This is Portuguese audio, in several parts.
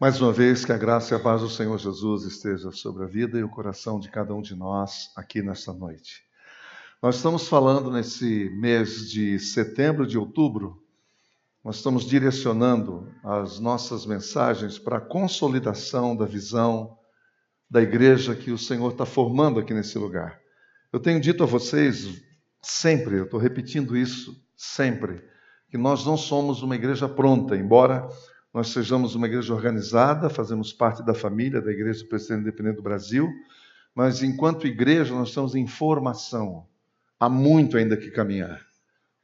Mais uma vez, que a graça e a paz do Senhor Jesus esteja sobre a vida e o coração de cada um de nós aqui nesta noite. Nós estamos falando nesse mês de setembro, de outubro, nós estamos direcionando as nossas mensagens para a consolidação da visão da igreja que o Senhor está formando aqui nesse lugar. Eu tenho dito a vocês sempre, eu estou repetindo isso sempre, que nós não somos uma igreja pronta, embora nós sejamos uma igreja organizada, fazemos parte da família da Igreja do Presidente Independente do Brasil, mas enquanto igreja nós estamos em formação. Há muito ainda que caminhar.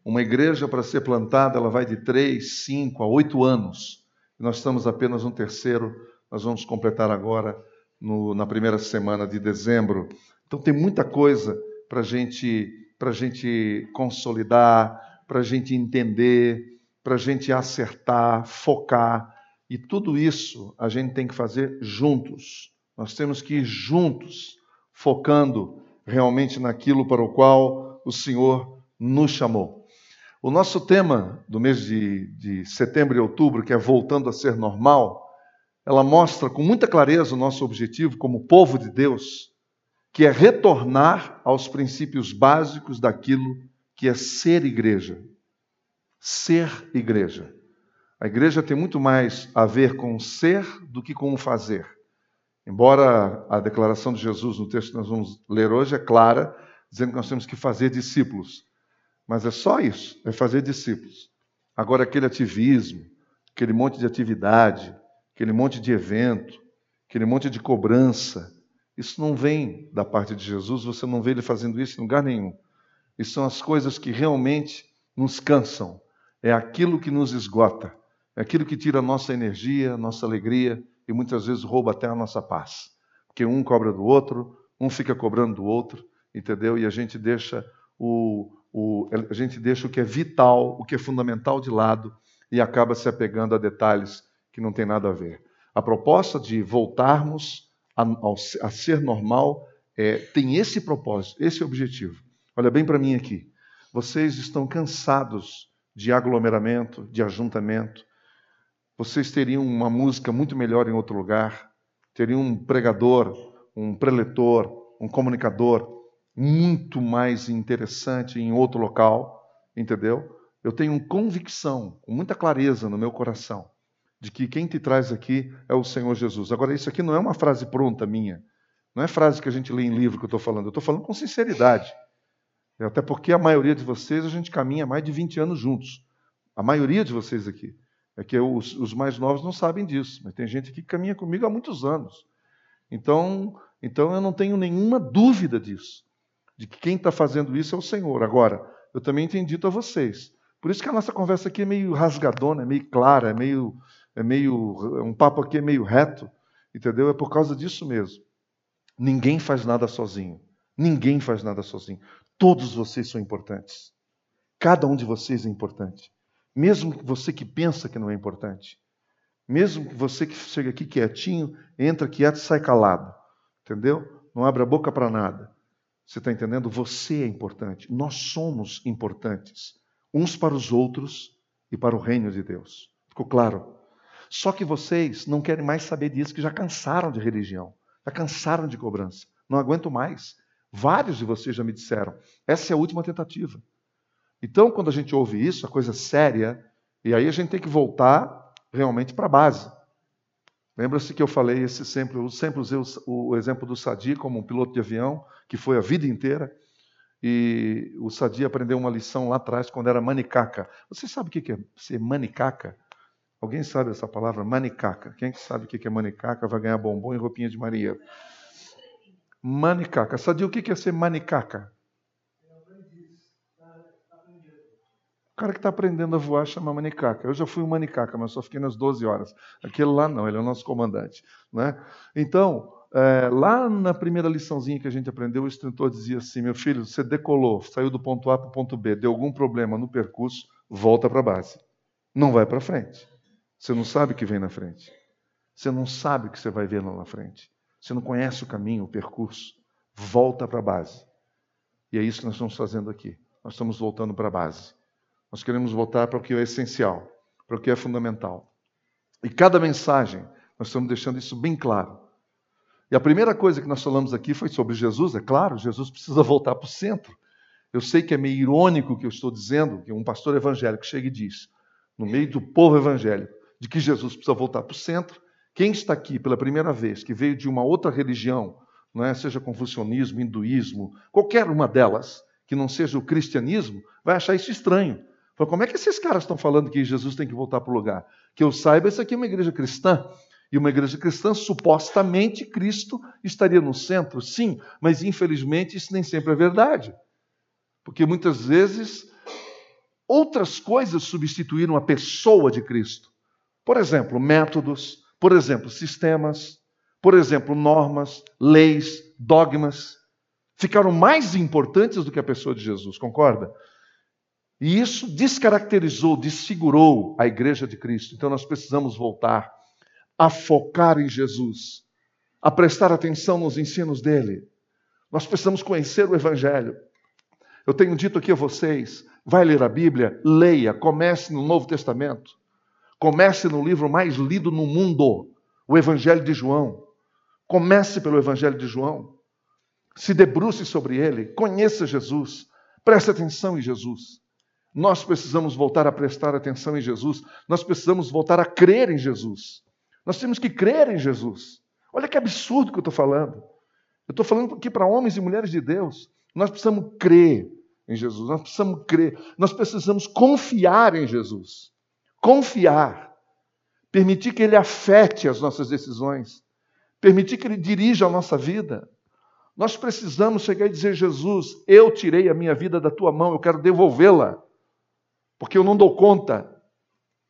Uma igreja para ser plantada, ela vai de três, cinco a oito anos. Nós estamos apenas no terceiro, nós vamos completar agora no, na primeira semana de dezembro. Então tem muita coisa para gente, a gente consolidar, para a gente entender, para a gente acertar, focar. E tudo isso a gente tem que fazer juntos. Nós temos que ir juntos, focando realmente naquilo para o qual o Senhor nos chamou. O nosso tema do mês de, de setembro e outubro, que é voltando a ser normal, ela mostra com muita clareza o nosso objetivo como povo de Deus, que é retornar aos princípios básicos daquilo que é ser igreja ser igreja. A igreja tem muito mais a ver com ser do que com o fazer. Embora a declaração de Jesus no texto que nós vamos ler hoje é clara, dizendo que nós temos que fazer discípulos. Mas é só isso, é fazer discípulos. Agora, aquele ativismo, aquele monte de atividade, aquele monte de evento, aquele monte de cobrança, isso não vem da parte de Jesus, você não vê ele fazendo isso em lugar nenhum. Isso são as coisas que realmente nos cansam, é aquilo que nos esgota, é aquilo que tira a nossa energia, a nossa alegria e muitas vezes rouba até a nossa paz. Porque um cobra do outro, um fica cobrando do outro, entendeu? E a gente deixa o, o, a gente deixa o que é vital, o que é fundamental de lado e acaba se apegando a detalhes que não tem nada a ver. A proposta de voltarmos a, a ser normal é, tem esse propósito, esse objetivo. Olha bem para mim aqui. Vocês estão cansados de aglomeramento, de ajuntamento. Vocês teriam uma música muito melhor em outro lugar, teriam um pregador, um preletor, um comunicador muito mais interessante em outro local, entendeu? Eu tenho convicção, com muita clareza no meu coração, de que quem te traz aqui é o Senhor Jesus. Agora, isso aqui não é uma frase pronta minha, não é frase que a gente lê em livro que eu estou falando, eu estou falando com sinceridade. Até porque a maioria de vocês a gente caminha mais de 20 anos juntos. A maioria de vocês aqui. É que os, os mais novos não sabem disso, mas tem gente que caminha comigo há muitos anos. Então, então eu não tenho nenhuma dúvida disso, de que quem está fazendo isso é o Senhor. Agora, eu também tenho dito a vocês. Por isso que a nossa conversa aqui é meio rasgadona, é meio clara, é meio, é meio, um papo aqui é meio reto, entendeu? É por causa disso mesmo. Ninguém faz nada sozinho. Ninguém faz nada sozinho. Todos vocês são importantes. Cada um de vocês é importante. Mesmo você que pensa que não é importante. Mesmo você que chega aqui quietinho, entra quieto e sai calado. Entendeu? Não abre a boca para nada. Você está entendendo? Você é importante. Nós somos importantes. Uns para os outros e para o reino de Deus. Ficou claro? Só que vocês não querem mais saber disso, que já cansaram de religião, já cansaram de cobrança. Não aguento mais. Vários de vocês já me disseram. Essa é a última tentativa. Então, quando a gente ouve isso, a coisa séria, e aí a gente tem que voltar realmente para a base. Lembra-se que eu falei esse sempre, eu sempre usei o, exemplo do Sadi como um piloto de avião, que foi a vida inteira, e o Sadi aprendeu uma lição lá atrás, quando era manicaca. Você sabe o que é ser manicaca? Alguém sabe essa palavra? Manicaca. Quem sabe o que é manicaca vai ganhar bombom e roupinha de marinheiro. Manicaca. Sabia o que é ser manicaca? O cara que está aprendendo a voar chama manicaca. Eu já fui um manicaca, mas só fiquei nas 12 horas. Aquele lá não, ele é o nosso comandante. Né? Então, é, lá na primeira liçãozinha que a gente aprendeu, o instrutor dizia assim: meu filho, você decolou, saiu do ponto A para o ponto B, deu algum problema no percurso, volta para a base. Não vai para frente. Você não sabe o que vem na frente. Você não sabe o que você vai ver lá na frente. Você não conhece o caminho, o percurso. Volta para a base. E é isso que nós estamos fazendo aqui. Nós estamos voltando para a base. Nós queremos voltar para o que é essencial, para o que é fundamental. E cada mensagem Nós estamos deixando isso bem claro. E a primeira coisa que nós falamos aqui foi sobre Jesus, é claro, Jesus precisa voltar para o centro. Eu sei que é meio irônico o que eu estou dizendo, que um pastor evangélico chega e diz, no meio do povo evangélico, de que Jesus precisa voltar para o centro. Quem está aqui pela primeira vez, que veio de uma outra religião, é? seja confucionismo, hinduísmo, qualquer uma delas, que não seja o cristianismo, vai achar isso estranho. Fala, como é que esses caras estão falando que Jesus tem que voltar para o lugar? Que eu saiba, essa aqui é uma igreja cristã. E uma igreja cristã, supostamente, Cristo estaria no centro, sim, mas infelizmente isso nem sempre é verdade. Porque muitas vezes outras coisas substituíram a pessoa de Cristo. Por exemplo, métodos, por exemplo, sistemas, por exemplo, normas, leis, dogmas, ficaram mais importantes do que a pessoa de Jesus, concorda? E isso descaracterizou, desfigurou a igreja de Cristo. Então nós precisamos voltar a focar em Jesus, a prestar atenção nos ensinos dele. Nós precisamos conhecer o Evangelho. Eu tenho dito aqui a vocês: vai ler a Bíblia, leia, comece no Novo Testamento, comece no livro mais lido no mundo, o Evangelho de João. Comece pelo Evangelho de João. Se debruce sobre ele, conheça Jesus, preste atenção em Jesus. Nós precisamos voltar a prestar atenção em Jesus, nós precisamos voltar a crer em Jesus. Nós temos que crer em Jesus. Olha que absurdo que eu estou falando. Eu estou falando aqui para homens e mulheres de Deus. Nós precisamos crer em Jesus, nós precisamos crer, nós precisamos confiar em Jesus. Confiar. Permitir que Ele afete as nossas decisões. Permitir que Ele dirija a nossa vida. Nós precisamos chegar e dizer: Jesus, eu tirei a minha vida da tua mão, eu quero devolvê-la, porque eu não dou conta.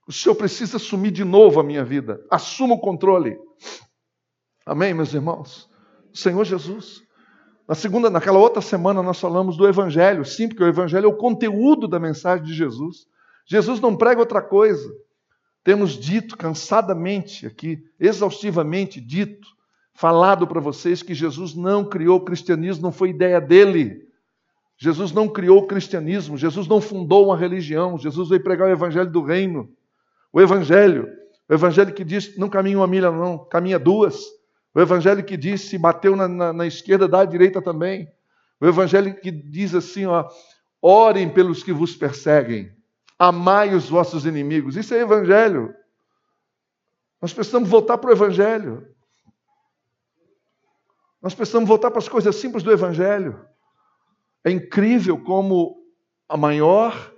O Senhor precisa assumir de novo a minha vida. Assuma o controle. Amém, meus irmãos? Senhor Jesus. Na segunda, naquela outra semana, nós falamos do Evangelho. Sim, porque o Evangelho é o conteúdo da mensagem de Jesus. Jesus não prega outra coisa. Temos dito cansadamente aqui, exaustivamente dito, falado para vocês que Jesus não criou o cristianismo, não foi ideia dele. Jesus não criou o cristianismo, Jesus não fundou uma religião, Jesus veio pregar o evangelho do reino. O Evangelho, o Evangelho que diz não caminha uma milha, não, caminha duas. O Evangelho que diz se bateu na, na, na esquerda, dá à direita também. O Evangelho que diz assim: ó, orem pelos que vos perseguem, amai os vossos inimigos. Isso é Evangelho. Nós precisamos voltar para o Evangelho. Nós precisamos voltar para as coisas simples do Evangelho. É incrível como a maior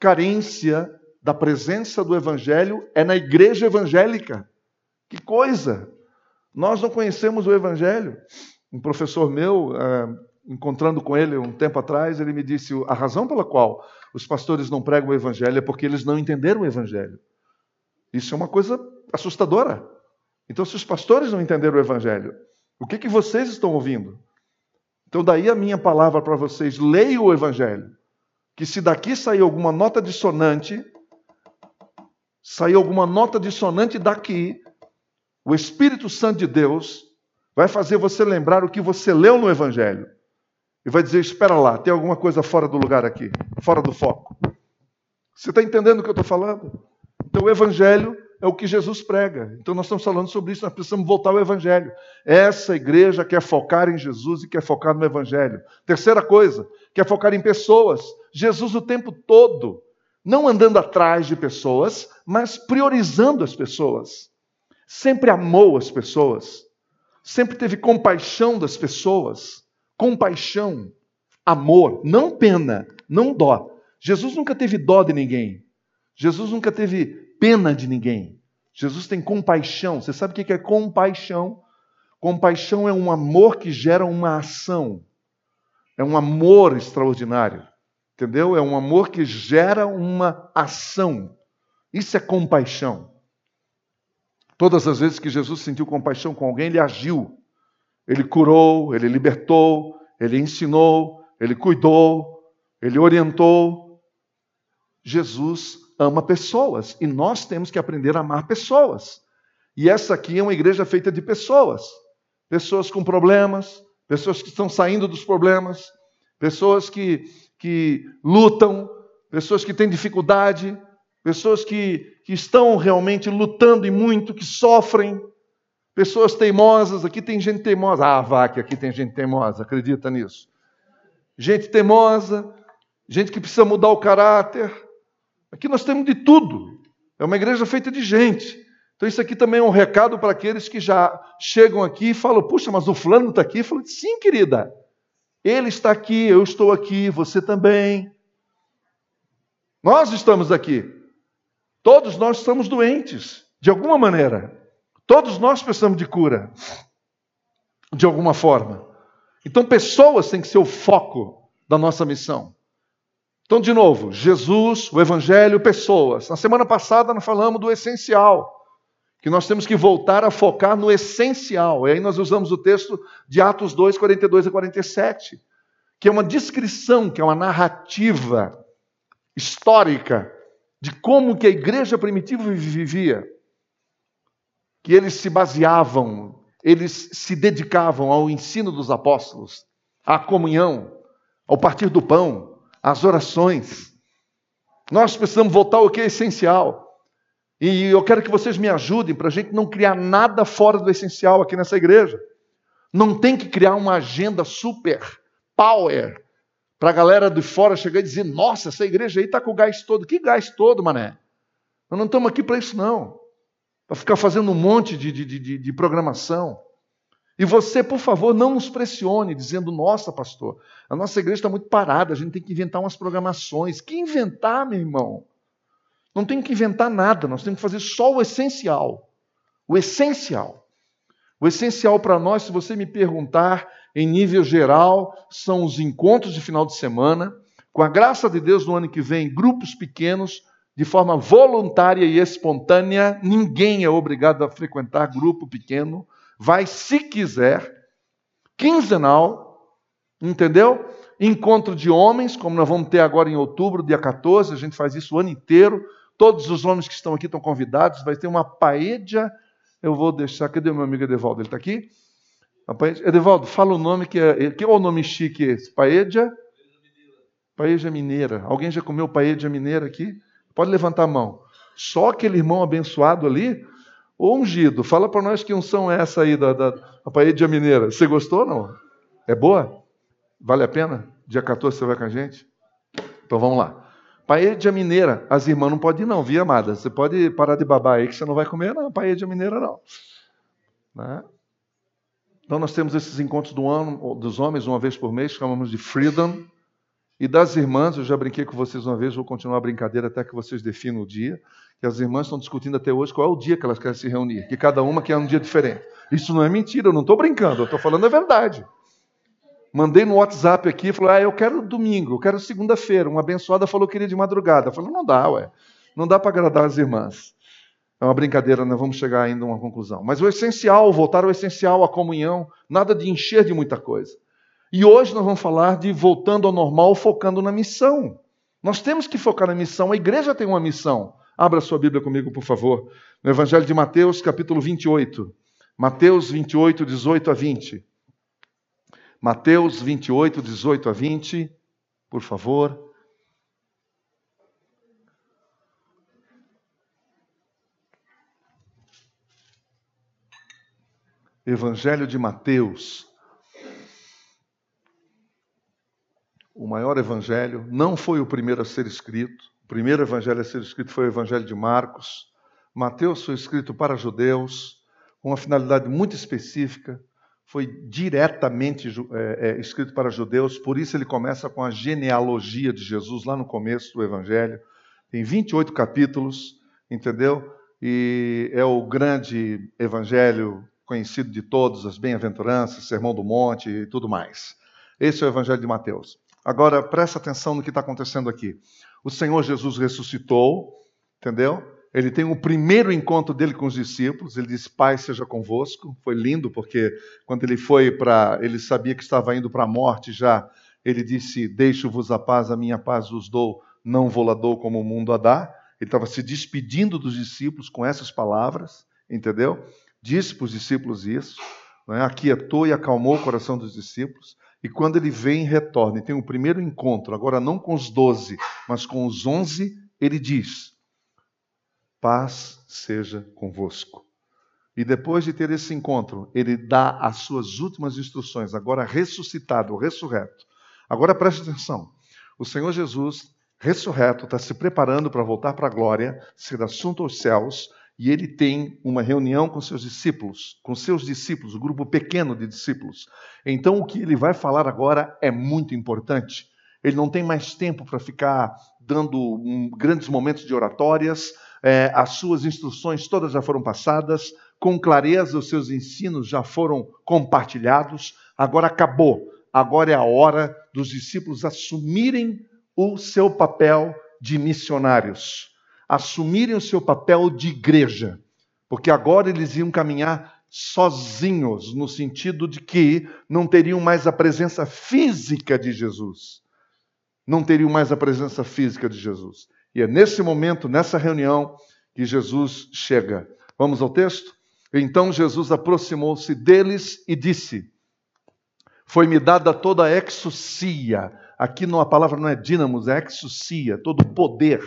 carência da presença do Evangelho é na igreja evangélica. Que coisa! Nós não conhecemos o Evangelho. Um professor meu, é, encontrando com ele um tempo atrás, ele me disse: a razão pela qual os pastores não pregam o Evangelho é porque eles não entenderam o Evangelho. Isso é uma coisa assustadora. Então, se os pastores não entenderam o Evangelho, o que, que vocês estão ouvindo? Então, daí a minha palavra para vocês: leiam o Evangelho. Que se daqui sair alguma nota dissonante, sair alguma nota dissonante daqui, o Espírito Santo de Deus vai fazer você lembrar o que você leu no Evangelho. E vai dizer: espera lá, tem alguma coisa fora do lugar aqui, fora do foco. Você está entendendo o que eu estou falando? Então, o Evangelho é o que Jesus prega. Então, nós estamos falando sobre isso, nós precisamos voltar ao Evangelho. Essa igreja quer focar em Jesus e quer focar no Evangelho. Terceira coisa, quer focar em pessoas. Jesus o tempo todo não andando atrás de pessoas, mas priorizando as pessoas. Sempre amou as pessoas, sempre teve compaixão das pessoas. Compaixão, amor, não pena, não dó. Jesus nunca teve dó de ninguém. Jesus nunca teve pena de ninguém. Jesus tem compaixão. Você sabe o que é compaixão? Compaixão é um amor que gera uma ação. É um amor extraordinário. Entendeu? É um amor que gera uma ação. Isso é compaixão. Todas as vezes que Jesus sentiu compaixão com alguém, ele agiu. Ele curou, ele libertou, ele ensinou, ele cuidou, ele orientou. Jesus ama pessoas e nós temos que aprender a amar pessoas. E essa aqui é uma igreja feita de pessoas. Pessoas com problemas, pessoas que estão saindo dos problemas, pessoas que que lutam, pessoas que têm dificuldade, pessoas que, que estão realmente lutando e muito, que sofrem. Pessoas teimosas, aqui tem gente teimosa. Ah, que aqui tem gente teimosa, acredita nisso. Gente teimosa, gente que precisa mudar o caráter. Aqui nós temos de tudo. É uma igreja feita de gente. Então, isso aqui também é um recado para aqueles que já chegam aqui e falam: puxa, mas o fulano está aqui. Eu falo: sim, querida. Ele está aqui, eu estou aqui, você também. Nós estamos aqui. Todos nós estamos doentes, de alguma maneira. Todos nós precisamos de cura, de alguma forma. Então, pessoas têm que ser o foco da nossa missão. Então, de novo, Jesus, o Evangelho, pessoas. Na semana passada nós falamos do essencial que nós temos que voltar a focar no essencial. E aí nós usamos o texto de Atos 2, 42 a 47, que é uma descrição, que é uma narrativa histórica de como que a igreja primitiva vivia. Que eles se baseavam, eles se dedicavam ao ensino dos apóstolos, à comunhão, ao partir do pão, às orações. Nós precisamos voltar ao que é essencial. E eu quero que vocês me ajudem para a gente não criar nada fora do essencial aqui nessa igreja. Não tem que criar uma agenda super power para a galera de fora chegar e dizer: nossa, essa igreja aí está com o gás todo. Que gás todo, mané? Nós não estamos aqui para isso, não. Para ficar fazendo um monte de, de, de, de programação. E você, por favor, não nos pressione dizendo: nossa, pastor, a nossa igreja está muito parada, a gente tem que inventar umas programações. Que inventar, meu irmão? Não tem que inventar nada, nós temos que fazer só o essencial. O essencial. O essencial para nós, se você me perguntar, em nível geral, são os encontros de final de semana. Com a graça de Deus, no ano que vem, grupos pequenos, de forma voluntária e espontânea. Ninguém é obrigado a frequentar grupo pequeno. Vai se quiser. Quinzenal, entendeu? Encontro de homens, como nós vamos ter agora em outubro, dia 14, a gente faz isso o ano inteiro Todos os homens que estão aqui estão convidados. Vai ter uma paedia. Eu vou deixar. Cadê o meu amigo Edevaldo? Ele está aqui? Edevaldo, fala o nome que é. Que é o nome chique esse? Paedia? Paedia mineira. Alguém já comeu paedia mineira aqui? Pode levantar a mão. Só aquele irmão abençoado ali, ou ungido. Fala para nós que unção é essa aí da, da, da paedia mineira. Você gostou ou não? É boa? Vale a pena? Dia 14 você vai com a gente? Então vamos lá. Paella mineira, as irmãs não podem ir não, viu, amada? Você pode parar de babar aí que você não vai comer não, paella mineira não. Né? Então nós temos esses encontros do ano, dos homens uma vez por mês, chamamos de Freedom. E das irmãs, eu já brinquei com vocês uma vez, vou continuar a brincadeira até que vocês definam o dia. Que as irmãs estão discutindo até hoje qual é o dia que elas querem se reunir, que cada uma quer um dia diferente. Isso não é mentira, eu não estou brincando, eu estou falando a verdade. Mandei no WhatsApp aqui, falou: Ah, eu quero domingo, eu quero segunda-feira. Uma abençoada falou que queria de madrugada. Eu falei: Não dá, ué. Não dá para agradar as irmãs. É uma brincadeira, nós vamos chegar ainda a uma conclusão. Mas o essencial, voltar ao essencial, a comunhão, nada de encher de muita coisa. E hoje nós vamos falar de voltando ao normal, focando na missão. Nós temos que focar na missão, a igreja tem uma missão. Abra sua Bíblia comigo, por favor. No Evangelho de Mateus, capítulo 28. Mateus 28, 18 a 20. Mateus 28, 18 a 20, por favor. Evangelho de Mateus. O maior evangelho, não foi o primeiro a ser escrito. O primeiro evangelho a ser escrito foi o evangelho de Marcos. Mateus foi escrito para judeus, com uma finalidade muito específica foi diretamente é, é, escrito para judeus, por isso ele começa com a genealogia de Jesus lá no começo do Evangelho. Tem 28 capítulos, entendeu? E é o grande evangelho conhecido de todos, as bem-aventuranças, Sermão do Monte e tudo mais. Esse é o Evangelho de Mateus. Agora, presta atenção no que está acontecendo aqui. O Senhor Jesus ressuscitou, entendeu? Ele tem o primeiro encontro dele com os discípulos. Ele disse: Pai, seja convosco. Foi lindo, porque quando ele foi para. Ele sabia que estava indo para a morte já. Ele disse: Deixo-vos a paz, a minha paz vos dou, não vou lá dou como o mundo a dá. Ele estava se despedindo dos discípulos com essas palavras, entendeu? Disse para os discípulos isso, né? aquietou e acalmou o coração dos discípulos. E quando ele vem, retorna e tem o primeiro encontro, agora não com os doze, mas com os onze, ele diz: Paz seja convosco. E depois de ter esse encontro, ele dá as suas últimas instruções, agora ressuscitado, ressurreto. Agora preste atenção: o Senhor Jesus, ressurreto, está se preparando para voltar para a glória, ser assunto aos céus, e ele tem uma reunião com seus discípulos, com seus discípulos, um grupo pequeno de discípulos. Então, o que ele vai falar agora é muito importante. Ele não tem mais tempo para ficar dando grandes momentos de oratórias, é, as suas instruções todas já foram passadas, com clareza os seus ensinos já foram compartilhados, agora acabou. Agora é a hora dos discípulos assumirem o seu papel de missionários, assumirem o seu papel de igreja, porque agora eles iam caminhar sozinhos, no sentido de que não teriam mais a presença física de Jesus. Não teriam mais a presença física de Jesus. E é nesse momento, nessa reunião, que Jesus chega. Vamos ao texto? Então Jesus aproximou-se deles e disse: Foi-me dada toda a exousia. Aqui não, a palavra não é dínamos, é exousia, todo poder,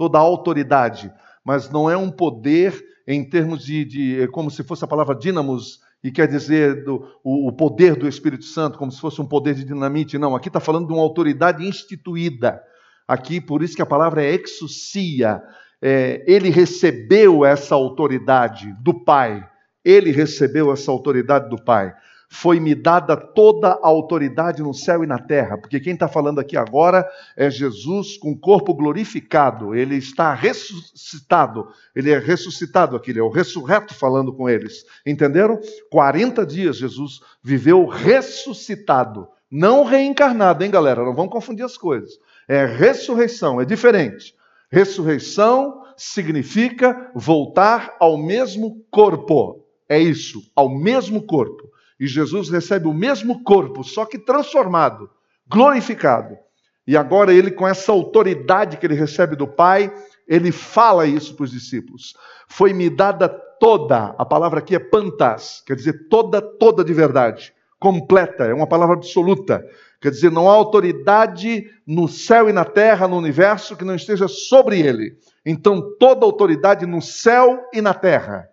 toda a autoridade. Mas não é um poder em termos de, de é como se fosse a palavra dínamos, e quer dizer do, o, o, poder do Espírito Santo, como se fosse um poder de dinamite. Não, aqui está falando de uma autoridade instituída. Aqui, por isso que a palavra é exousia, é, ele recebeu essa autoridade do Pai. Ele recebeu essa autoridade do Pai. Foi-me dada toda a autoridade no céu e na terra, porque quem está falando aqui agora é Jesus com o corpo glorificado, ele está ressuscitado, ele é ressuscitado aqui, ele é o ressurreto falando com eles, entenderam? 40 dias Jesus viveu ressuscitado, não reencarnado, hein, galera? Não vamos confundir as coisas. É ressurreição, é diferente. Ressurreição significa voltar ao mesmo corpo. É isso, ao mesmo corpo. E Jesus recebe o mesmo corpo, só que transformado, glorificado. E agora ele, com essa autoridade que ele recebe do Pai, ele fala isso para os discípulos. Foi-me dada toda, a palavra aqui é pantas, quer dizer toda, toda de verdade, completa, é uma palavra absoluta. Quer dizer, não há autoridade no céu e na terra, no universo, que não esteja sobre ele. Então, toda autoridade no céu e na terra.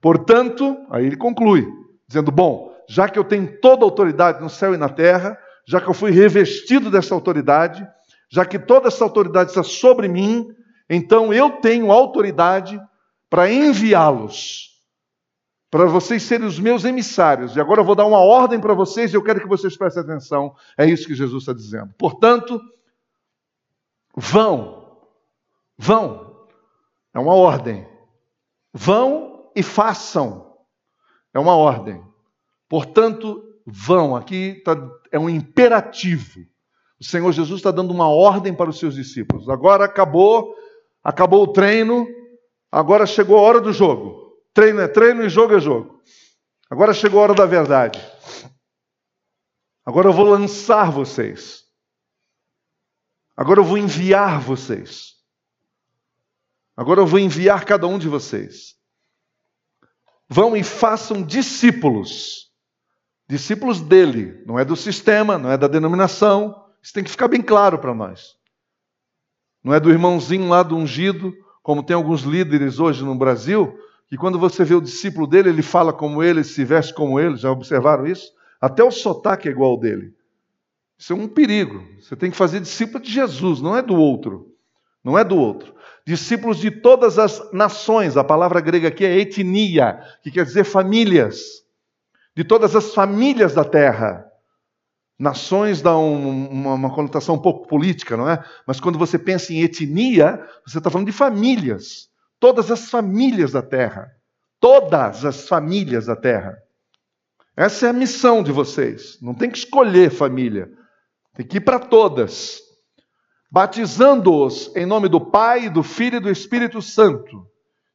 Portanto, aí ele conclui, dizendo: Bom, já que eu tenho toda autoridade no céu e na terra, já que eu fui revestido dessa autoridade, já que toda essa autoridade está sobre mim, então eu tenho autoridade para enviá-los para vocês serem os meus emissários. E agora eu vou dar uma ordem para vocês e eu quero que vocês prestem atenção. É isso que Jesus está dizendo. Portanto, vão, vão. É uma ordem. Vão e façam. É uma ordem. Portanto, vão. Aqui tá, é um imperativo. O Senhor Jesus está dando uma ordem para os seus discípulos. Agora acabou, acabou o treino, agora chegou a hora do jogo. Treino é treino e jogo é jogo. Agora chegou a hora da verdade. Agora eu vou lançar vocês. Agora eu vou enviar vocês. Agora eu vou enviar cada um de vocês. Vão e façam discípulos. Discípulos dele, não é do sistema, não é da denominação. Isso tem que ficar bem claro para nós. Não é do irmãozinho lá do ungido, como tem alguns líderes hoje no Brasil, que quando você vê o discípulo dele, ele fala como ele, se veste como ele, já observaram isso? Até o sotaque é igual ao dele. Isso é um perigo. Você tem que fazer discípulo de Jesus, não é do outro. Não é do outro. Discípulos de todas as nações, a palavra grega aqui é etnia, que quer dizer famílias. De todas as famílias da terra. Nações dá um, uma, uma, conotação um pouco política, não é? Mas quando você pensa em etnia, você está falando de famílias todas as famílias da terra. Todas as famílias da terra. Essa é a missão de vocês. Não tem que escolher família. Tem que ir para todas. Batizando-os em nome do Pai, do Filho e do Espírito Santo.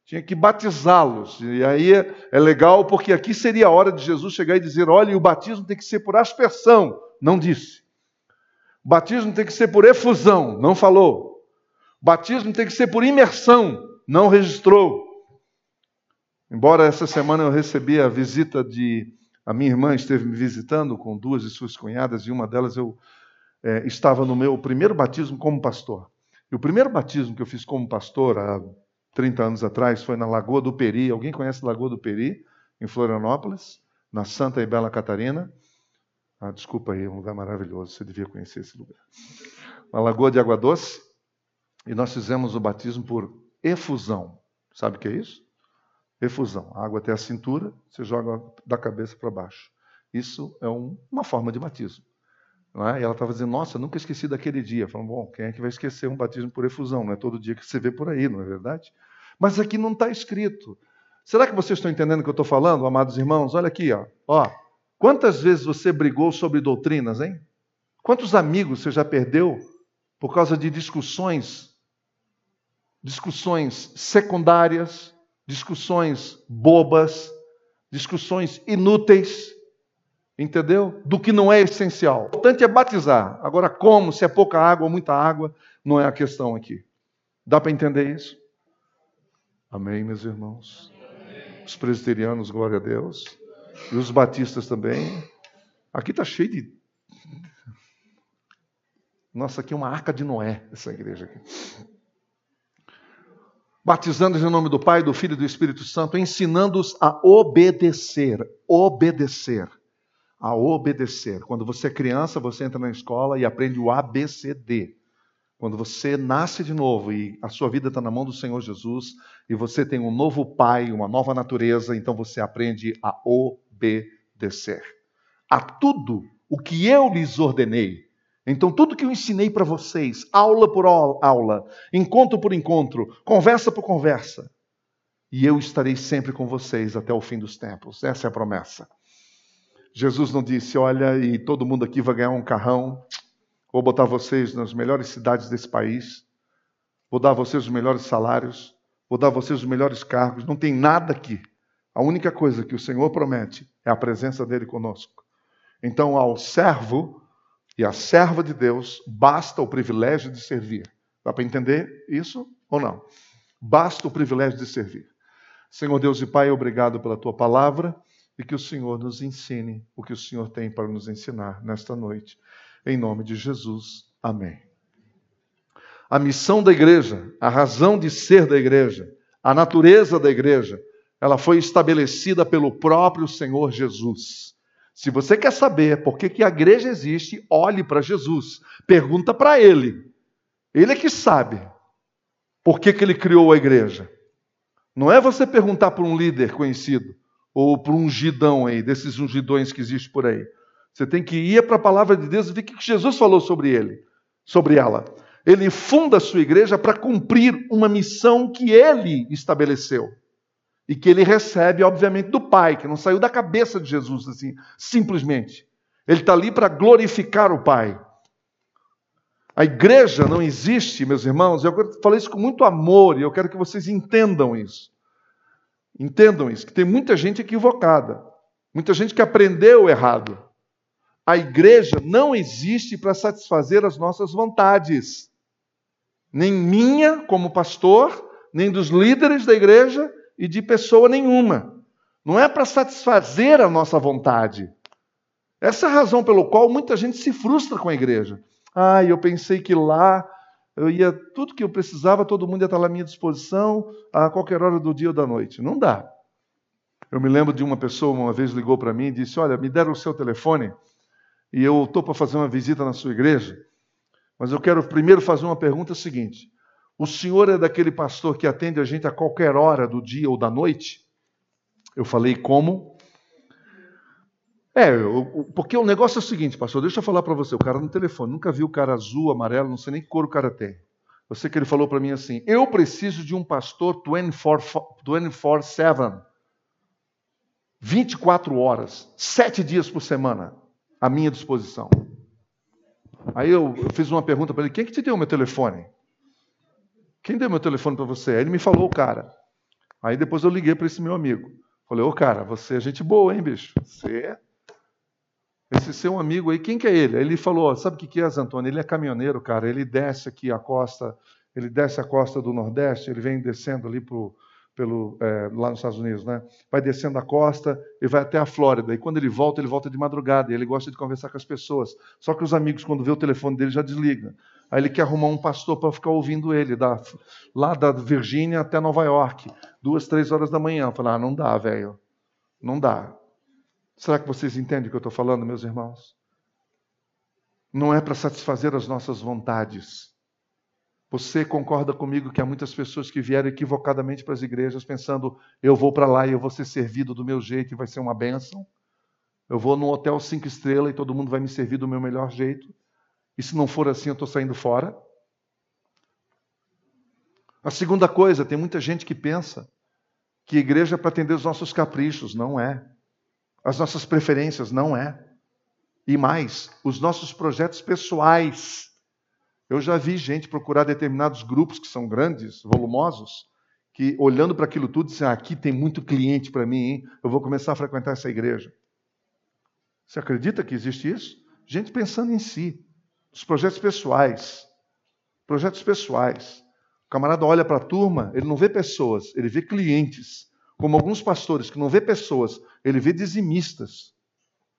Tinha que batizá-los. E aí é legal, porque aqui seria a hora de Jesus chegar e dizer: olha, o batismo tem que ser por aspersão. Não disse. O batismo tem que ser por efusão. Não falou. O batismo tem que ser por imersão não registrou. Embora essa semana eu recebi a visita de. A minha irmã esteve me visitando com duas de suas cunhadas, e uma delas eu é, estava no meu primeiro batismo como pastor. E o primeiro batismo que eu fiz como pastor, há 30 anos atrás, foi na Lagoa do Peri. Alguém conhece Lagoa do Peri, em Florianópolis, na Santa e Bela Catarina? Ah, desculpa aí, é um lugar maravilhoso, você devia conhecer esse lugar. Uma lagoa de água doce, e nós fizemos o batismo por efusão. Sabe o que é isso? Efusão. A água até a cintura, você joga da cabeça para baixo. Isso é um, uma forma de batismo. É? E ela estava dizendo, nossa, nunca esqueci daquele dia. Falando, bom, quem é que vai esquecer um batismo por efusão? Não é todo dia que você vê por aí, não é verdade? Mas aqui não está escrito. Será que vocês estão entendendo o que eu estou falando, amados irmãos? Olha aqui, ó. ó. Quantas vezes você brigou sobre doutrinas, hein? Quantos amigos você já perdeu por causa de discussões, discussões secundárias, discussões bobas, discussões inúteis, entendeu? Do que não é essencial. O importante é batizar. Agora, como, se é pouca água ou muita água, não é a questão aqui. Dá para entender isso? Amém, meus irmãos? Os presbiterianos, glória a Deus. E os batistas também. Aqui está cheio de. Nossa, aqui é uma arca de Noé, essa igreja aqui. Batizando em nome do Pai, do Filho e do Espírito Santo, ensinando-os a obedecer. Obedecer. A obedecer. Quando você é criança, você entra na escola e aprende o ABCD. Quando você nasce de novo e a sua vida está na mão do Senhor Jesus e você tem um novo pai, uma nova natureza, então você aprende a obedecer a tudo o que eu lhes ordenei. Então, tudo que eu ensinei para vocês, aula por aula, encontro por encontro, conversa por conversa, e eu estarei sempre com vocês até o fim dos tempos. Essa é a promessa. Jesus não disse: Olha, e todo mundo aqui vai ganhar um carrão, Vou botar vocês nas melhores cidades desse país. Vou dar a vocês os melhores salários. Vou dar a vocês os melhores cargos. Não tem nada aqui. A única coisa que o Senhor promete é a presença dele conosco. Então, ao servo e à serva de Deus, basta o privilégio de servir. Dá para entender isso ou não? Basta o privilégio de servir. Senhor Deus e Pai, obrigado pela tua palavra e que o Senhor nos ensine o que o Senhor tem para nos ensinar nesta noite. Em nome de Jesus. Amém. A missão da igreja, a razão de ser da igreja, a natureza da igreja, ela foi estabelecida pelo próprio Senhor Jesus. Se você quer saber por que, que a igreja existe, olhe para Jesus. Pergunta para ele. Ele é que sabe por que, que ele criou a igreja. Não é você perguntar para um líder conhecido ou para um ungidão aí, desses ungidões que existem por aí. Você tem que ir para a palavra de Deus e ver o que Jesus falou sobre ele, sobre ela. Ele funda a sua igreja para cumprir uma missão que ele estabeleceu. E que ele recebe, obviamente, do Pai, que não saiu da cabeça de Jesus assim, simplesmente. Ele está ali para glorificar o Pai. A igreja não existe, meus irmãos, eu falei isso com muito amor e eu quero que vocês entendam isso. Entendam isso, que tem muita gente equivocada, muita gente que aprendeu errado. A igreja não existe para satisfazer as nossas vontades, nem minha como pastor, nem dos líderes da igreja e de pessoa nenhuma. Não é para satisfazer a nossa vontade. Essa é a razão pelo qual muita gente se frustra com a igreja. Ah, eu pensei que lá eu ia tudo que eu precisava, todo mundo ia estar à minha disposição a qualquer hora do dia ou da noite. Não dá. Eu me lembro de uma pessoa uma vez ligou para mim e disse: "Olha, me deram o seu telefone e eu estou para fazer uma visita na sua igreja, mas eu quero primeiro fazer uma pergunta seguinte: o senhor é daquele pastor que atende a gente a qualquer hora do dia ou da noite? Eu falei, como? É, eu, porque o negócio é o seguinte, pastor, deixa eu falar para você, o cara no telefone, nunca vi o cara azul, amarelo, não sei nem que cor o cara tem. Sei que ele falou para mim assim, eu preciso de um pastor 24-7, 24 horas, 7 dias por semana à minha disposição. Aí eu, eu fiz uma pergunta para ele: quem que te deu meu telefone? Quem deu meu telefone para você? Aí ele me falou o cara. Aí depois eu liguei para esse meu amigo. Falei, ô cara, você é gente boa, hein, bicho? Você é. Esse seu amigo aí, quem que é ele? Ele falou, sabe o que, que é, Antônio? Ele é caminhoneiro, cara. Ele desce aqui a costa, ele desce a costa do Nordeste, ele vem descendo ali pro, pelo, é, lá nos Estados Unidos, né? Vai descendo a costa e vai até a Flórida. E quando ele volta, ele volta de madrugada. E ele gosta de conversar com as pessoas. Só que os amigos, quando vê o telefone dele, já desligam. Aí ele quer arrumar um pastor para ficar ouvindo ele, da, lá da Virgínia até Nova York, duas, três horas da manhã. Falar, ah, não dá, velho. Não dá. Será que vocês entendem o que eu estou falando, meus irmãos? Não é para satisfazer as nossas vontades. Você concorda comigo que há muitas pessoas que vieram equivocadamente para as igrejas pensando, eu vou para lá e eu vou ser servido do meu jeito e vai ser uma bênção? Eu vou num hotel cinco estrelas e todo mundo vai me servir do meu melhor jeito? E se não for assim, eu estou saindo fora? A segunda coisa, tem muita gente que pensa que igreja é para atender os nossos caprichos. Não é. As nossas preferências. Não é. E mais, os nossos projetos pessoais eu já vi gente procurar determinados grupos que são grandes, volumosos, que olhando para aquilo tudo dizem: ah, aqui tem muito cliente para mim, hein? eu vou começar a frequentar essa igreja. Você acredita que existe isso? Gente pensando em si, os projetos pessoais. Projetos pessoais. O camarada olha para a turma, ele não vê pessoas, ele vê clientes. Como alguns pastores que não vê pessoas, ele vê dizimistas.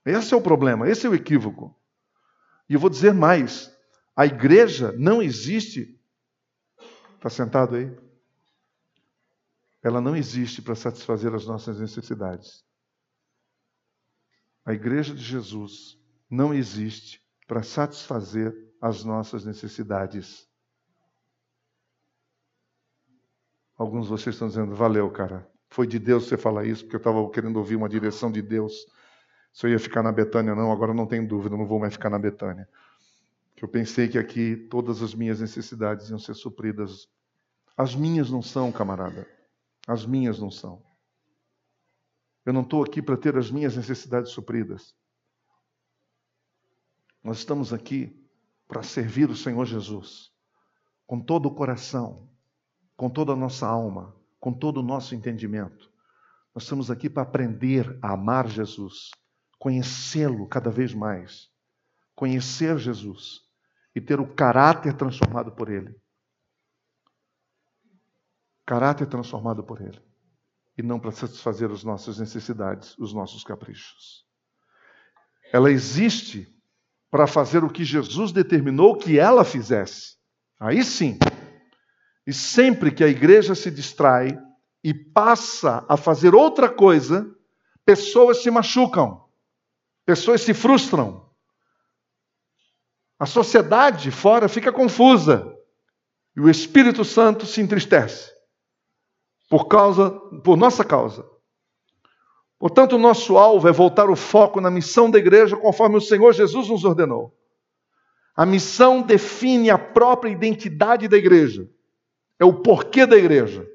Esse é o problema, esse é o equívoco. E eu vou dizer mais: a igreja não existe. Está sentado aí? Ela não existe para satisfazer as nossas necessidades. A igreja de Jesus não existe para satisfazer as nossas necessidades. Alguns de vocês estão dizendo, valeu, cara. Foi de Deus você falar isso, porque eu estava querendo ouvir uma direção de Deus. Se eu ia ficar na Betânia, não, agora não tenho dúvida, não vou mais ficar na Betânia eu pensei que aqui todas as minhas necessidades iam ser supridas. As minhas não são, camarada. As minhas não são. Eu não estou aqui para ter as minhas necessidades supridas. Nós estamos aqui para servir o Senhor Jesus com todo o coração, com toda a nossa alma, com todo o nosso entendimento. Nós estamos aqui para aprender a amar Jesus, conhecê-lo cada vez mais, conhecer Jesus e ter o caráter transformado por Ele. Caráter transformado por Ele. E não para satisfazer as nossas necessidades, os nossos caprichos. Ela existe para fazer o que Jesus determinou que ela fizesse. Aí sim. E sempre que a igreja se distrai e passa a fazer outra coisa, pessoas se machucam, pessoas se frustram, a sociedade fora fica confusa e o Espírito Santo se entristece por causa, por nossa causa. Portanto, o nosso alvo é voltar o foco na missão da igreja conforme o Senhor Jesus nos ordenou. A missão define a própria identidade da igreja. É o porquê da igreja.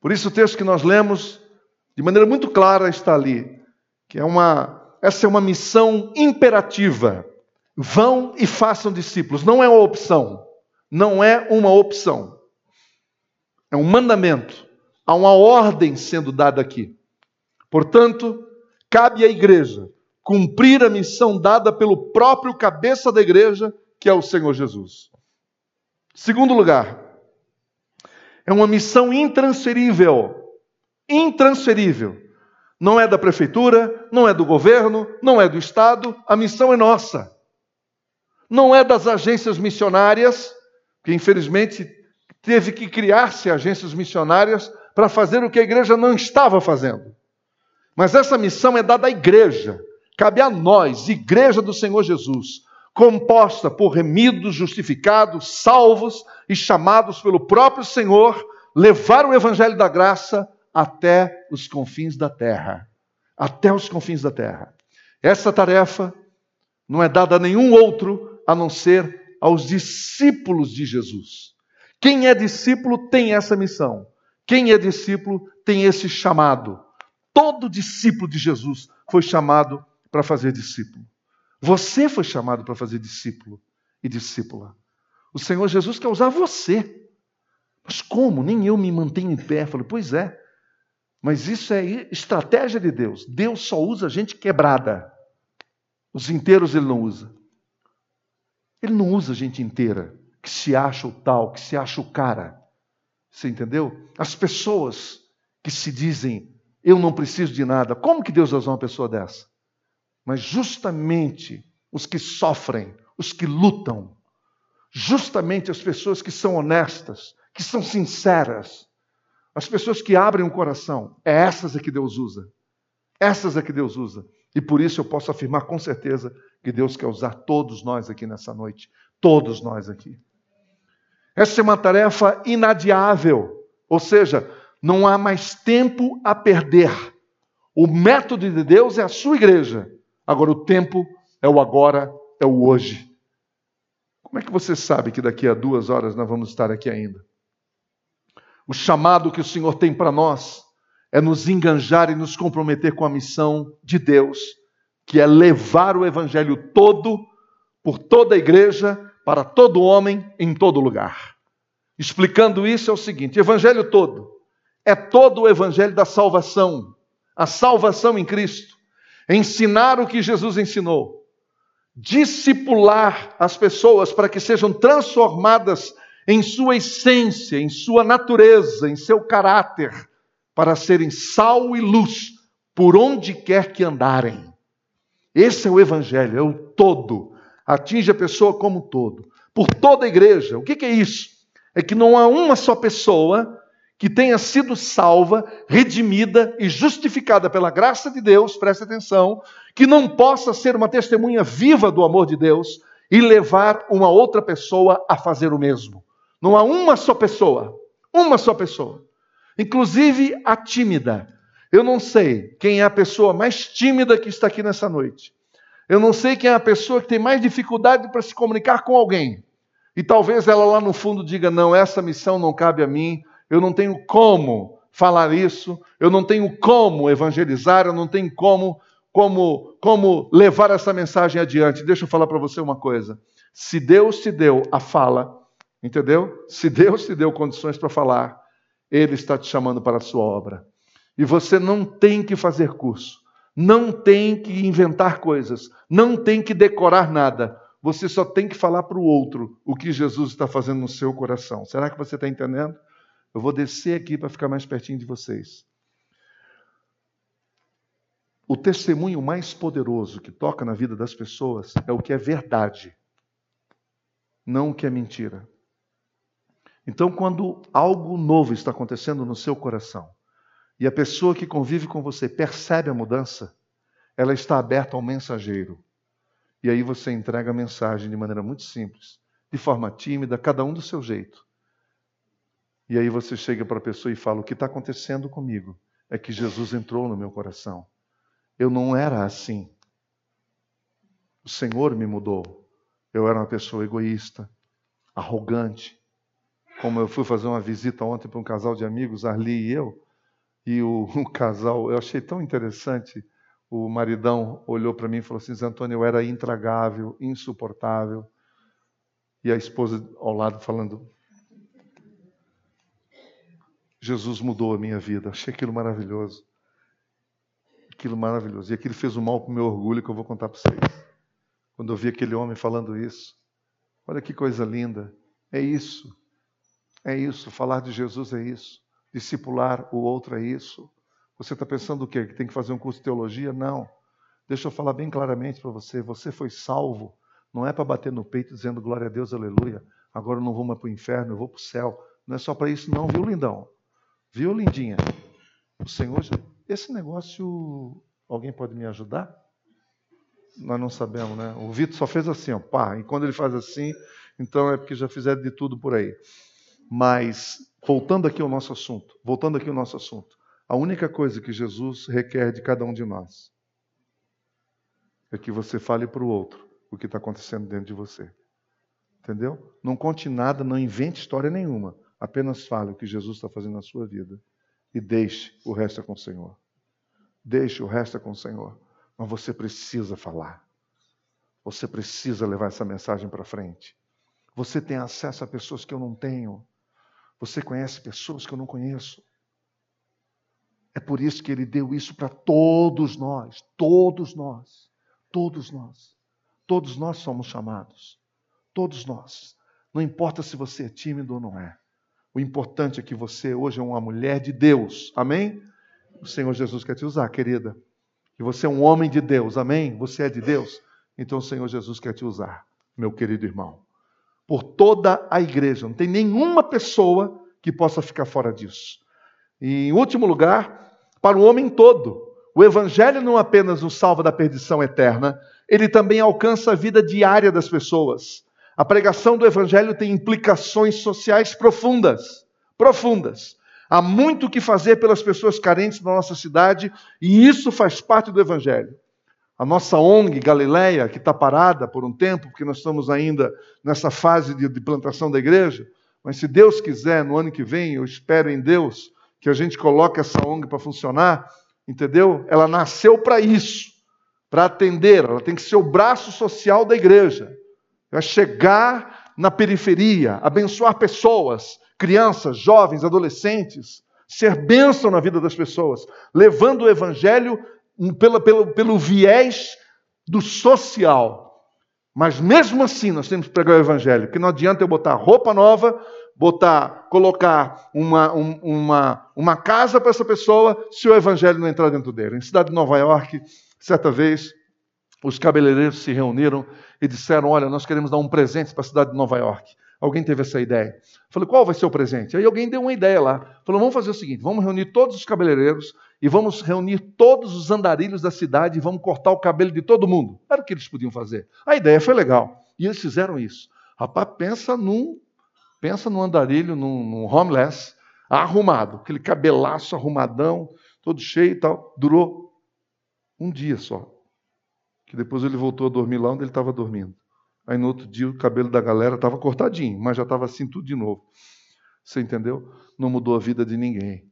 Por isso o texto que nós lemos, de maneira muito clara, está ali, que é uma essa é uma missão imperativa. Vão e façam discípulos. Não é uma opção. Não é uma opção. É um mandamento. Há uma ordem sendo dada aqui. Portanto, cabe à igreja cumprir a missão dada pelo próprio cabeça da igreja, que é o Senhor Jesus. Segundo lugar, é uma missão intransferível. Intransferível. Não é da prefeitura, não é do governo, não é do Estado, a missão é nossa não é das agências missionárias, que infelizmente teve que criar-se agências missionárias para fazer o que a igreja não estava fazendo. Mas essa missão é dada à igreja, cabe a nós, igreja do Senhor Jesus, composta por remidos, justificados, salvos e chamados pelo próprio Senhor, levar o evangelho da graça até os confins da terra. Até os confins da terra. Essa tarefa não é dada a nenhum outro a não ser aos discípulos de Jesus. Quem é discípulo tem essa missão. Quem é discípulo tem esse chamado. Todo discípulo de Jesus foi chamado para fazer discípulo. Você foi chamado para fazer discípulo e discípula. O Senhor Jesus quer usar você. Mas como? Nem eu me mantenho em pé. Eu falei, pois é. Mas isso é estratégia de Deus. Deus só usa gente quebrada. Os inteiros ele não usa. Ele não usa gente inteira que se acha o tal, que se acha o cara. Você entendeu? As pessoas que se dizem, eu não preciso de nada. Como que Deus usa uma pessoa dessa? Mas justamente os que sofrem, os que lutam, justamente as pessoas que são honestas, que são sinceras, as pessoas que abrem o coração. É essas é que Deus usa. Essas é que Deus usa. E por isso eu posso afirmar com certeza que Deus quer usar todos nós aqui nessa noite. Todos nós aqui. Essa é uma tarefa inadiável. Ou seja, não há mais tempo a perder. O método de Deus é a sua igreja. Agora, o tempo é o agora, é o hoje. Como é que você sabe que daqui a duas horas nós vamos estar aqui ainda? O chamado que o Senhor tem para nós é nos enganjar e nos comprometer com a missão de Deus, que é levar o Evangelho todo, por toda a igreja, para todo homem, em todo lugar. Explicando isso é o seguinte: Evangelho todo é todo o Evangelho da salvação, a salvação em Cristo, ensinar o que Jesus ensinou, discipular as pessoas para que sejam transformadas em sua essência, em sua natureza, em seu caráter, para serem sal e luz por onde quer que andarem. Esse é o Evangelho, é o todo, atinge a pessoa como um todo, por toda a igreja. O que é isso? É que não há uma só pessoa que tenha sido salva, redimida e justificada pela graça de Deus, preste atenção, que não possa ser uma testemunha viva do amor de Deus e levar uma outra pessoa a fazer o mesmo. Não há uma só pessoa, uma só pessoa, inclusive a tímida. Eu não sei quem é a pessoa mais tímida que está aqui nessa noite. Eu não sei quem é a pessoa que tem mais dificuldade para se comunicar com alguém. E talvez ela lá no fundo diga: não, essa missão não cabe a mim, eu não tenho como falar isso, eu não tenho como evangelizar, eu não tenho como como como levar essa mensagem adiante. Deixa eu falar para você uma coisa. Se Deus te deu a fala, entendeu? Se Deus te deu condições para falar, ele está te chamando para a sua obra. E você não tem que fazer curso, não tem que inventar coisas, não tem que decorar nada. Você só tem que falar para o outro o que Jesus está fazendo no seu coração. Será que você está entendendo? Eu vou descer aqui para ficar mais pertinho de vocês. O testemunho mais poderoso que toca na vida das pessoas é o que é verdade, não o que é mentira. Então, quando algo novo está acontecendo no seu coração e a pessoa que convive com você percebe a mudança, ela está aberta ao mensageiro. E aí você entrega a mensagem de maneira muito simples, de forma tímida, cada um do seu jeito. E aí você chega para a pessoa e fala: O que está acontecendo comigo é que Jesus entrou no meu coração. Eu não era assim. O Senhor me mudou. Eu era uma pessoa egoísta, arrogante. Como eu fui fazer uma visita ontem para um casal de amigos, Arli e eu, e o, o casal, eu achei tão interessante. O maridão olhou para mim e falou assim: Antônio, eu era intragável, insuportável. E a esposa ao lado falando: Jesus mudou a minha vida. Achei aquilo maravilhoso. Aquilo maravilhoso. E aquilo fez um mal para o meu orgulho que eu vou contar para vocês. Quando eu vi aquele homem falando isso. Olha que coisa linda. É isso. É isso. Falar de Jesus é isso. Discipular o outro é isso. Você está pensando o quê? Que tem que fazer um curso de teologia? Não. Deixa eu falar bem claramente para você. Você foi salvo. Não é para bater no peito dizendo glória a Deus, aleluia. Agora eu não vou mais para o inferno, eu vou para o céu. Não é só para isso, não, viu, lindão? Viu, lindinha? O Senhor, esse negócio, alguém pode me ajudar? Nós não sabemos, né? O Vitor só fez assim, ó, pá. E quando ele faz assim, então é porque já fizeram de tudo por aí. Mas, voltando aqui ao nosso assunto, voltando aqui ao nosso assunto, a única coisa que Jesus requer de cada um de nós é que você fale para o outro o que está acontecendo dentro de você. Entendeu? Não conte nada, não invente história nenhuma. Apenas fale o que Jesus está fazendo na sua vida e deixe o resto com o Senhor. Deixe o resto com o Senhor. Mas você precisa falar. Você precisa levar essa mensagem para frente. Você tem acesso a pessoas que eu não tenho. Você conhece pessoas que eu não conheço. É por isso que ele deu isso para todos nós, todos nós, todos nós. Todos nós somos chamados. Todos nós. Não importa se você é tímido ou não é. O importante é que você hoje é uma mulher de Deus. Amém? O Senhor Jesus quer te usar, querida. Que você é um homem de Deus. Amém? Você é de Deus. Então o Senhor Jesus quer te usar. meu querido irmão. Por toda a igreja. Não tem nenhuma pessoa que possa ficar fora disso. E, em último lugar, para o homem todo. O Evangelho não apenas nos salva da perdição eterna, ele também alcança a vida diária das pessoas. A pregação do Evangelho tem implicações sociais profundas. Profundas. Há muito o que fazer pelas pessoas carentes da nossa cidade e isso faz parte do Evangelho. A nossa ONG Galileia, que está parada por um tempo, porque nós estamos ainda nessa fase de, de plantação da igreja, mas se Deus quiser, no ano que vem, eu espero em Deus que a gente coloque essa ONG para funcionar, entendeu? Ela nasceu para isso, para atender, ela tem que ser o braço social da igreja. É chegar na periferia, abençoar pessoas, crianças, jovens, adolescentes, ser bênção na vida das pessoas, levando o evangelho pelo, pelo, pelo viés do social. Mas mesmo assim nós temos que pregar o evangelho, porque não adianta eu botar roupa nova, botar, colocar uma, um, uma, uma casa para essa pessoa se o evangelho não entrar dentro dele. Em cidade de Nova York, certa vez, os cabeleireiros se reuniram e disseram: Olha, nós queremos dar um presente para a cidade de Nova York. Alguém teve essa ideia. Falei, qual vai ser o presente? Aí alguém deu uma ideia lá. Falou, vamos fazer o seguinte: vamos reunir todos os cabeleireiros e vamos reunir todos os andarilhos da cidade e vamos cortar o cabelo de todo mundo. Era o que eles podiam fazer. A ideia foi legal. E eles fizeram isso. Rapaz, pensa num Pensa num andarilho, num, num homeless, arrumado, aquele cabelaço arrumadão, todo cheio e tal. Durou um dia só. Que depois ele voltou a dormir lá onde ele estava dormindo. Aí no outro dia o cabelo da galera estava cortadinho, mas já estava assim tudo de novo. Você entendeu? Não mudou a vida de ninguém.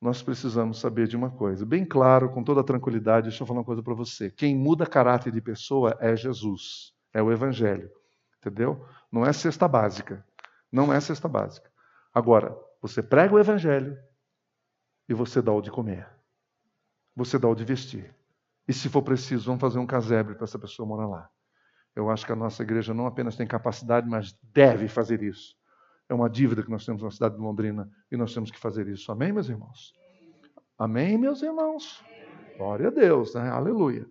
Nós precisamos saber de uma coisa, bem claro, com toda tranquilidade, deixa eu falar uma coisa para você. Quem muda caráter de pessoa é Jesus, é o Evangelho. Entendeu? Não é cesta básica. Não é cesta básica. Agora, você prega o evangelho e você dá o de comer. Você dá o de vestir. E se for preciso, vamos fazer um casebre para essa pessoa morar lá. Eu acho que a nossa igreja não apenas tem capacidade, mas deve fazer isso. É uma dívida que nós temos na cidade de Londrina e nós temos que fazer isso. Amém, meus irmãos? Amém, meus irmãos? Glória a Deus, né? Aleluia.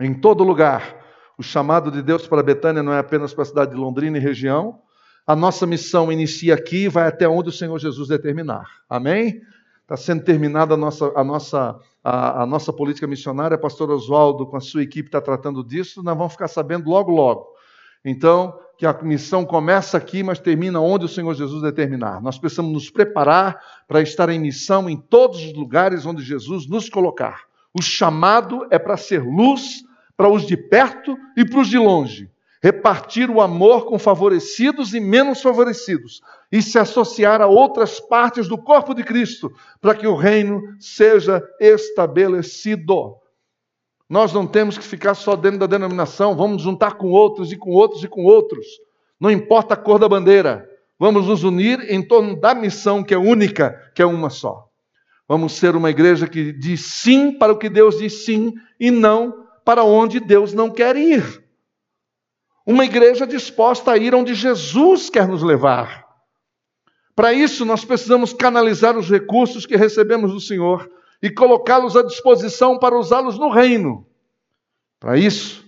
Em todo lugar, o chamado de Deus para Betânia não é apenas para a cidade de Londrina e região, a nossa missão inicia aqui e vai até onde o Senhor Jesus determinar. Amém? Está sendo terminada a nossa, a, nossa, a, a nossa política missionária. Pastor Oswaldo, com a sua equipe, está tratando disso. Nós vamos ficar sabendo logo, logo. Então, que a missão começa aqui, mas termina onde o Senhor Jesus determinar. Nós precisamos nos preparar para estar em missão em todos os lugares onde Jesus nos colocar. O chamado é para ser luz para os de perto e para os de longe repartir o amor com favorecidos e menos favorecidos e se associar a outras partes do corpo de Cristo para que o reino seja estabelecido. Nós não temos que ficar só dentro da denominação, vamos juntar com outros e com outros e com outros. Não importa a cor da bandeira, vamos nos unir em torno da missão que é única, que é uma só. Vamos ser uma igreja que diz sim para o que Deus diz sim e não para onde Deus não quer ir. Uma igreja disposta a ir onde Jesus quer nos levar. Para isso, nós precisamos canalizar os recursos que recebemos do Senhor e colocá-los à disposição para usá-los no reino. Para isso,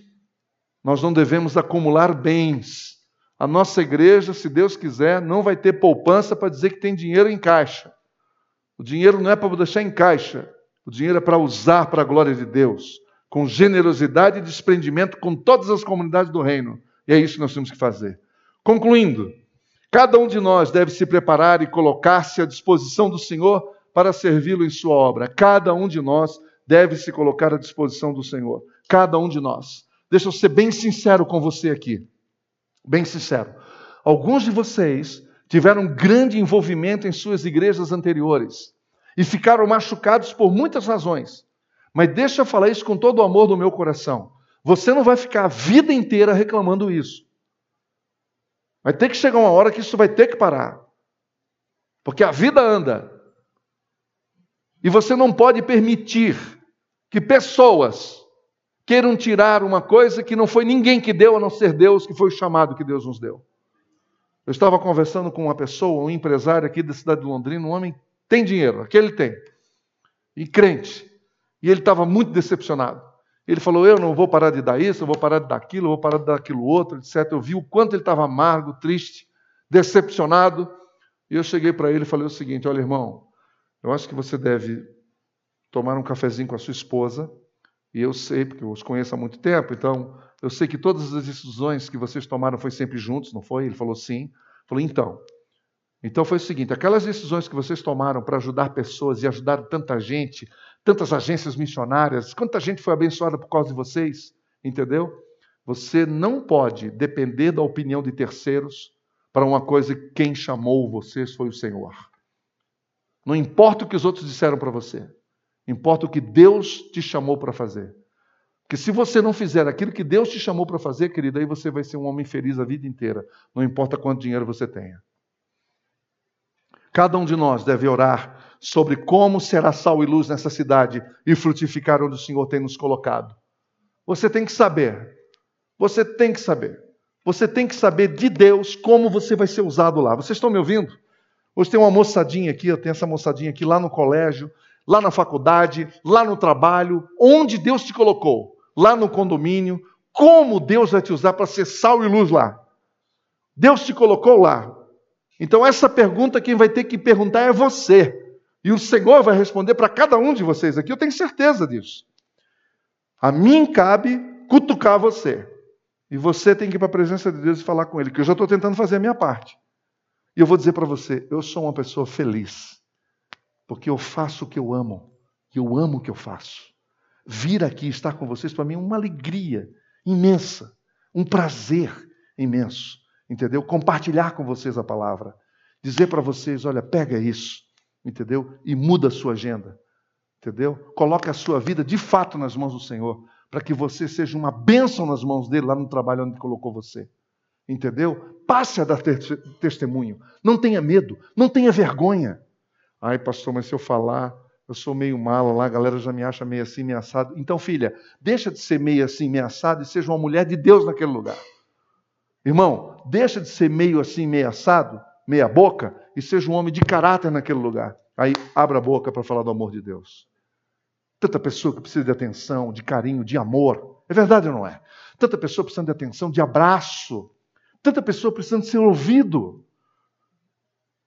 nós não devemos acumular bens. A nossa igreja, se Deus quiser, não vai ter poupança para dizer que tem dinheiro em caixa. O dinheiro não é para deixar em caixa, o dinheiro é para usar para a glória de Deus, com generosidade e desprendimento com todas as comunidades do reino. E é isso que nós temos que fazer. Concluindo, cada um de nós deve se preparar e colocar-se à disposição do Senhor para servi-lo em sua obra. Cada um de nós deve se colocar à disposição do Senhor. Cada um de nós. Deixa eu ser bem sincero com você aqui. Bem sincero. Alguns de vocês tiveram grande envolvimento em suas igrejas anteriores e ficaram machucados por muitas razões. Mas deixa eu falar isso com todo o amor do meu coração. Você não vai ficar a vida inteira reclamando isso. Vai ter que chegar uma hora que isso vai ter que parar. Porque a vida anda. E você não pode permitir que pessoas queiram tirar uma coisa que não foi ninguém que deu, a não ser Deus, que foi o chamado que Deus nos deu. Eu estava conversando com uma pessoa, um empresário aqui da cidade de Londrina, um homem tem dinheiro, aquele tem, e crente. E ele estava muito decepcionado. Ele falou: Eu não vou parar de dar isso, eu vou parar de dar aquilo, eu vou parar de dar aquilo outro, etc. Eu vi o quanto ele estava amargo, triste, decepcionado. E eu cheguei para ele e falei o seguinte: Olha, irmão, eu acho que você deve tomar um cafezinho com a sua esposa. E eu sei, porque eu os conheço há muito tempo, então eu sei que todas as decisões que vocês tomaram foi sempre juntos, não foi? Ele falou sim. Falou, então. Então foi o seguinte: aquelas decisões que vocês tomaram para ajudar pessoas e ajudar tanta gente, tantas agências missionárias, quanta gente foi abençoada por causa de vocês, entendeu? Você não pode depender da opinião de terceiros para uma coisa que quem chamou vocês foi o Senhor. Não importa o que os outros disseram para você, importa o que Deus te chamou para fazer. Porque se você não fizer aquilo que Deus te chamou para fazer, querido, aí você vai ser um homem feliz a vida inteira, não importa quanto dinheiro você tenha. Cada um de nós deve orar sobre como será sal e luz nessa cidade e frutificar onde o Senhor tem nos colocado. Você tem que saber. Você tem que saber. Você tem que saber de Deus como você vai ser usado lá. Vocês estão me ouvindo? Hoje tem uma moçadinha aqui, eu tenho essa moçadinha aqui lá no colégio, lá na faculdade, lá no trabalho, onde Deus te colocou, lá no condomínio, como Deus vai te usar para ser sal e luz lá. Deus te colocou lá. Então, essa pergunta quem vai ter que perguntar é você. E o Senhor vai responder para cada um de vocês aqui, eu tenho certeza disso. A mim cabe cutucar você. E você tem que ir para a presença de Deus e falar com Ele, que eu já estou tentando fazer a minha parte. E eu vou dizer para você: eu sou uma pessoa feliz, porque eu faço o que eu amo, e eu amo o que eu faço. Vir aqui estar com vocês, para mim, é uma alegria imensa, um prazer imenso entendeu? Compartilhar com vocês a palavra. Dizer para vocês: olha, pega isso, entendeu? E muda a sua agenda, entendeu? Coloca a sua vida de fato nas mãos do Senhor, para que você seja uma bênção nas mãos dele lá no trabalho onde colocou você. Entendeu? Passe a dar testemunho. Não tenha medo, não tenha vergonha. Ai, pastor, mas se eu falar, eu sou meio mala lá, a galera já me acha meio assim, meio assado. Então, filha, deixa de ser meio assim, meio assado e seja uma mulher de Deus naquele lugar. Irmão, deixa de ser meio assim, meio assado, meia boca, e seja um homem de caráter naquele lugar. Aí abra a boca para falar do amor de Deus. Tanta pessoa que precisa de atenção, de carinho, de amor. É verdade ou não é? Tanta pessoa precisando de atenção, de abraço. Tanta pessoa precisando ser ouvido.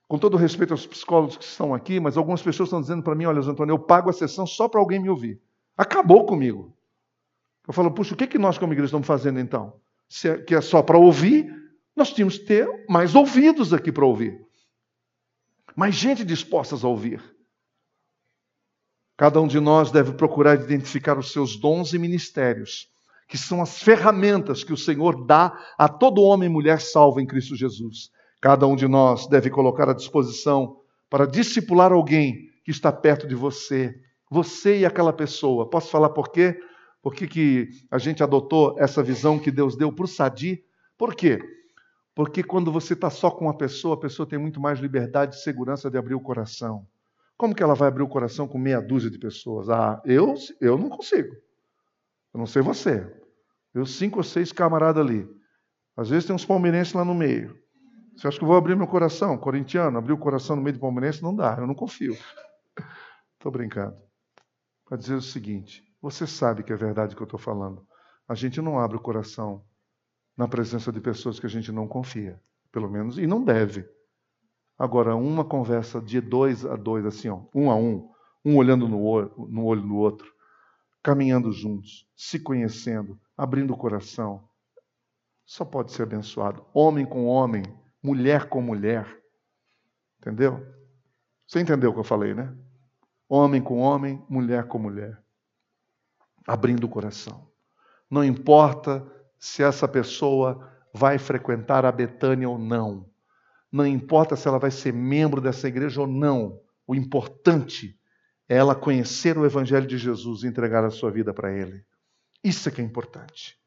Com todo respeito aos psicólogos que estão aqui, mas algumas pessoas estão dizendo para mim: olha, Antônio, eu pago a sessão só para alguém me ouvir. Acabou comigo. Eu falo, puxa, o que, que nós como igreja estamos fazendo então? É, que é só para ouvir, nós tínhamos que ter mais ouvidos aqui para ouvir. Mais gente disposta a ouvir. Cada um de nós deve procurar identificar os seus dons e ministérios, que são as ferramentas que o Senhor dá a todo homem e mulher salvo em Cristo Jesus. Cada um de nós deve colocar à disposição para discipular alguém que está perto de você, você e aquela pessoa. Posso falar por quê? Por que, que a gente adotou essa visão que Deus deu para o Sadi? Por quê? Porque quando você está só com uma pessoa, a pessoa tem muito mais liberdade e segurança de abrir o coração. Como que ela vai abrir o coração com meia dúzia de pessoas? Ah, eu, eu não consigo. Eu não sei você. Eu cinco ou seis camaradas ali. Às vezes tem uns palmeirenses lá no meio. Você acha que eu vou abrir meu coração? Corintiano, abrir o coração no meio de palmeirense? Não dá, eu não confio. Estou brincando. Para dizer o seguinte: você sabe que é verdade que eu estou falando. A gente não abre o coração na presença de pessoas que a gente não confia, pelo menos, e não deve. Agora, uma conversa de dois a dois, assim, ó, um a um, um olhando no olho, no olho do outro, caminhando juntos, se conhecendo, abrindo o coração, só pode ser abençoado. Homem com homem, mulher com mulher. Entendeu? Você entendeu o que eu falei, né? Homem com homem, mulher com mulher abrindo o coração. Não importa se essa pessoa vai frequentar a Betânia ou não. Não importa se ela vai ser membro dessa igreja ou não. O importante é ela conhecer o Evangelho de Jesus e entregar a sua vida para Ele. Isso é que é importante.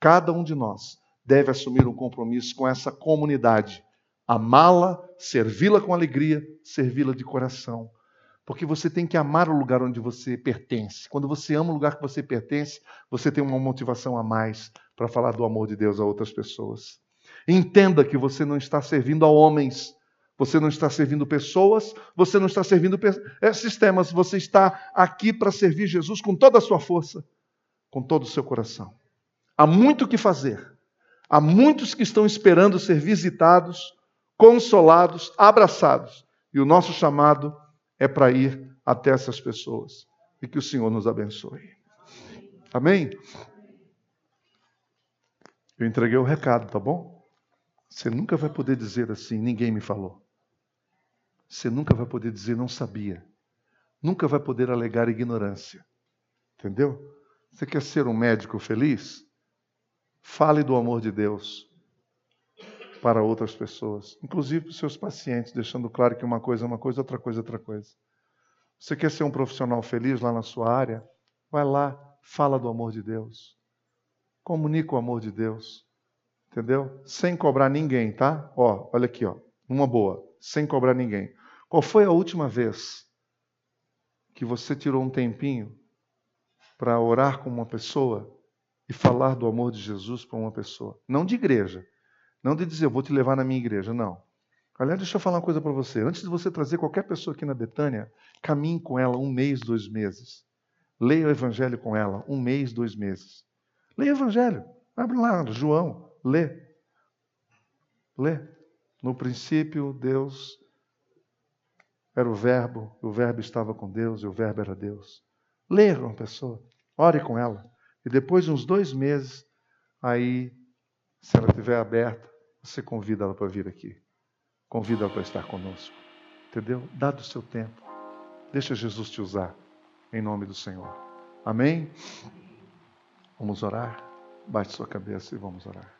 Cada um de nós deve assumir um compromisso com essa comunidade, amá-la, servi-la com alegria, servi-la de coração, porque você tem que amar o lugar onde você pertence. Quando você ama o lugar que você pertence, você tem uma motivação a mais para falar do amor de Deus a outras pessoas. Entenda que você não está servindo a homens, você não está servindo pessoas, você não está servindo é, sistemas, você está aqui para servir Jesus com toda a sua força, com todo o seu coração. Há muito o que fazer. Há muitos que estão esperando ser visitados, consolados, abraçados. E o nosso chamado é para ir até essas pessoas. E que o Senhor nos abençoe. Amém? Eu entreguei o recado, tá bom? Você nunca vai poder dizer assim, ninguém me falou. Você nunca vai poder dizer não sabia. Nunca vai poder alegar ignorância. Entendeu? Você quer ser um médico feliz? Fale do amor de Deus para outras pessoas, inclusive para os seus pacientes, deixando claro que uma coisa é uma coisa, outra coisa é outra coisa. Você quer ser um profissional feliz lá na sua área? Vai lá, fala do amor de Deus. Comunica o amor de Deus. Entendeu? Sem cobrar ninguém, tá? Ó, olha aqui, ó. Uma boa, sem cobrar ninguém. Qual foi a última vez que você tirou um tempinho para orar com uma pessoa e falar do amor de Jesus para uma pessoa? Não de igreja. Não de dizer, eu vou te levar na minha igreja. Não. Aliás, deixa eu falar uma coisa para você. Antes de você trazer qualquer pessoa aqui na Betânia, caminhe com ela um mês, dois meses. Leia o Evangelho com ela um mês, dois meses. Leia o Evangelho. Abre lá, João, lê. Lê. No princípio, Deus era o Verbo, o Verbo estava com Deus e o Verbo era Deus. Leia uma pessoa, ore com ela. E depois de uns dois meses, aí, se ela estiver aberta, você convida ela para vir aqui. Convida ela para estar conosco. Entendeu? Dá do seu tempo. Deixa Jesus te usar. Em nome do Senhor. Amém? Vamos orar? Bate sua cabeça e vamos orar.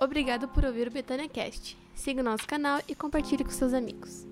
Obrigado por ouvir o Betânia Cast. Siga o nosso canal e compartilhe com seus amigos.